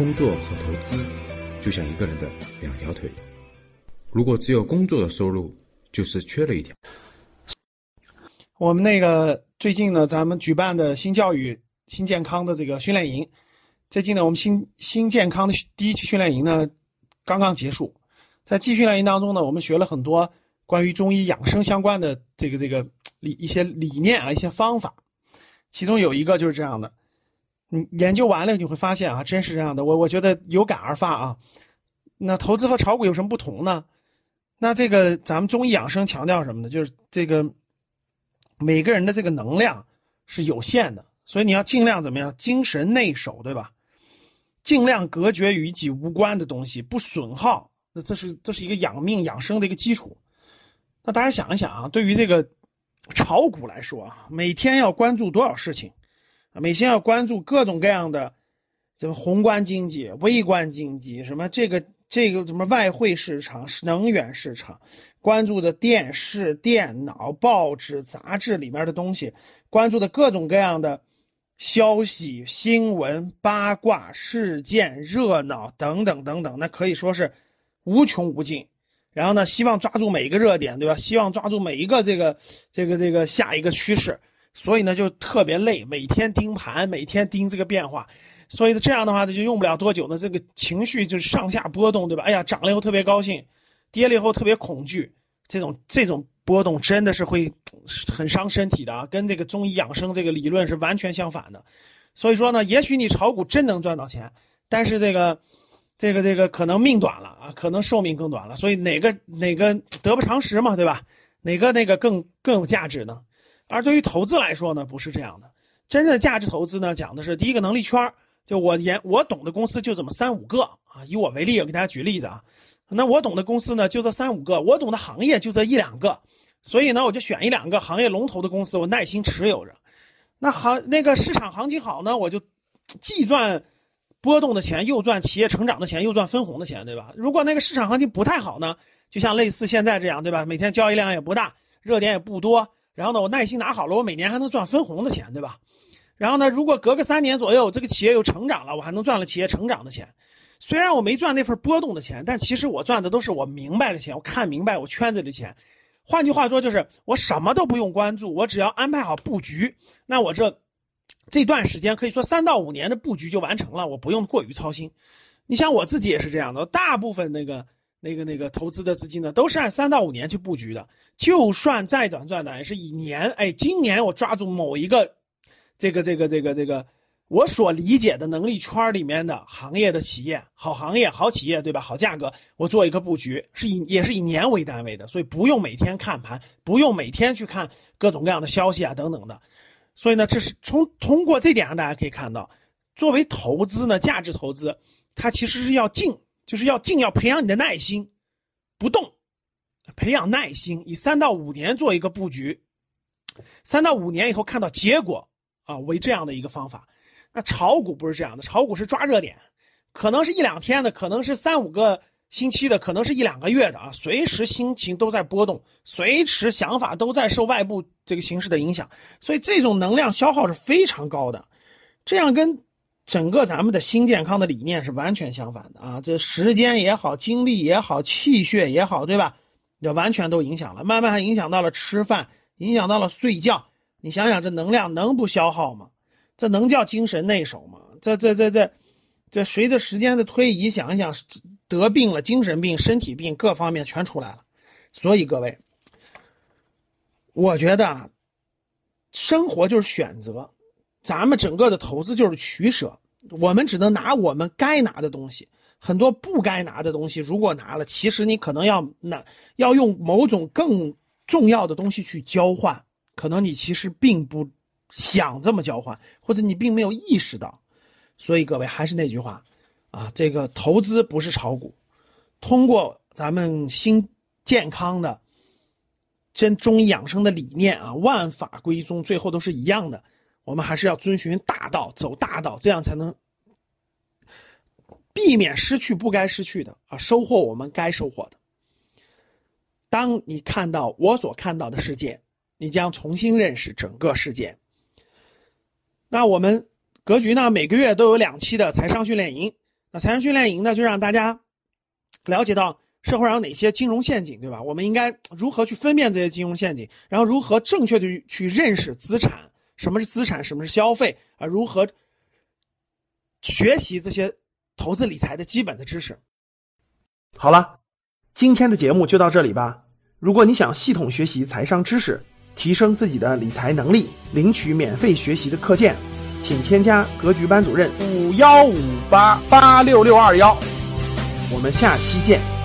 工作和投资就像一个人的两条腿，如果只有工作的收入，就是缺了一条。我们那个最近呢，咱们举办的新教育、新健康的这个训练营，最近呢，我们新新健康的第一期训练营呢刚刚结束，在季训练营当中呢，我们学了很多关于中医养生相关的这个这个理一些理念啊，一些方法，其中有一个就是这样的。你研究完了，你会发现啊，真是这样的。我我觉得有感而发啊。那投资和炒股有什么不同呢？那这个咱们中医养生强调什么呢？就是这个每个人的这个能量是有限的，所以你要尽量怎么样，精神内守，对吧？尽量隔绝与己无关的东西，不损耗。那这是这是一个养命养生的一个基础。那大家想一想啊，对于这个炒股来说啊，每天要关注多少事情？每天要关注各种各样的这个宏观经济、微观经济，什么这个这个什么外汇市场、能源市场，关注的电视、电脑、报纸、杂志里面的东西，关注的各种各样的消息、新闻、八卦事件、热闹等等等等，那可以说是无穷无尽。然后呢，希望抓住每一个热点，对吧？希望抓住每一个这个这个这个下一个趋势。所以呢，就特别累，每天盯盘，每天盯这个变化，所以这样的话呢，就用不了多久呢，这个情绪就是上下波动，对吧？哎呀，涨了以后特别高兴，跌了以后特别恐惧，这种这种波动真的是会很伤身体的啊，跟这个中医养生这个理论是完全相反的。所以说呢，也许你炒股真能赚到钱，但是这个这个这个可能命短了啊，可能寿命更短了。所以哪个哪个得不偿失嘛，对吧？哪个那个更更有价值呢？而对于投资来说呢，不是这样的。真正的价值投资呢，讲的是第一个能力圈，就我研我懂的公司就这么三五个啊。以我为例，我给大家举例子啊。那我懂的公司呢，就这三五个；我懂的行业就这一两个。所以呢，我就选一两个行业龙头的公司，我耐心持有着。那行那个市场行情好呢，我就既赚波动的钱，又赚企业成长的钱，又赚分红的钱，对吧？如果那个市场行情不太好呢，就像类似现在这样，对吧？每天交易量也不大，热点也不多。然后呢，我耐心拿好了，我每年还能赚分红的钱，对吧？然后呢，如果隔个三年左右，这个企业又成长了，我还能赚了企业成长的钱。虽然我没赚那份波动的钱，但其实我赚的都是我明白的钱，我看明白我圈子的钱。换句话说，就是我什么都不用关注，我只要安排好布局，那我这这段时间可以说三到五年的布局就完成了，我不用过于操心。你像我自己也是这样的，大部分那个。那个那个投资的资金呢，都是按三到五年去布局的，就算再短暂的，也是以年，哎，今年我抓住某一个这个这个这个这个我所理解的能力圈里面的行业的企业，好行业好企业，对吧？好价格，我做一个布局，是以也是以年为单位的，所以不用每天看盘，不用每天去看各种各样的消息啊等等的，所以呢，这是从通过这点上大家可以看到，作为投资呢，价值投资它其实是要静。就是要尽要培养你的耐心，不动，培养耐心，以三到五年做一个布局，三到五年以后看到结果啊为这样的一个方法。那炒股不是这样的，炒股是抓热点，可能是一两天的，可能是三五个星期的，可能是一两个月的啊，随时心情都在波动，随时想法都在受外部这个形势的影响，所以这种能量消耗是非常高的，这样跟。整个咱们的新健康的理念是完全相反的啊！这时间也好，精力也好，气血也好，对吧？这完全都影响了，慢慢还影响到了吃饭，影响到了睡觉。你想想，这能量能不消耗吗？这能叫精神内守吗？这这这这这随着时间的推移，想一想，得病了，精神病、身体病各方面全出来了。所以各位，我觉得啊生活就是选择。咱们整个的投资就是取舍，我们只能拿我们该拿的东西，很多不该拿的东西，如果拿了，其实你可能要拿要用某种更重要的东西去交换，可能你其实并不想这么交换，或者你并没有意识到。所以各位还是那句话啊，这个投资不是炒股，通过咱们新健康的真中医养生的理念啊，万法归宗，最后都是一样的。我们还是要遵循大道，走大道，这样才能避免失去不该失去的啊，收获我们该收获的。当你看到我所看到的世界，你将重新认识整个世界。那我们格局呢，每个月都有两期的财商训练营，那财商训练营呢，就让大家了解到社会上有哪些金融陷阱，对吧？我们应该如何去分辨这些金融陷阱，然后如何正确的去认识资产，什么是资产，什么是消费啊？如何学习这些投资理财的基本的知识？好了，今天的节目就到这里吧。如果你想系统学习财商知识，提升自己的理财能力，领取免费学习的课件，请添加格局班主任五幺五八八六六二幺。我们下期见。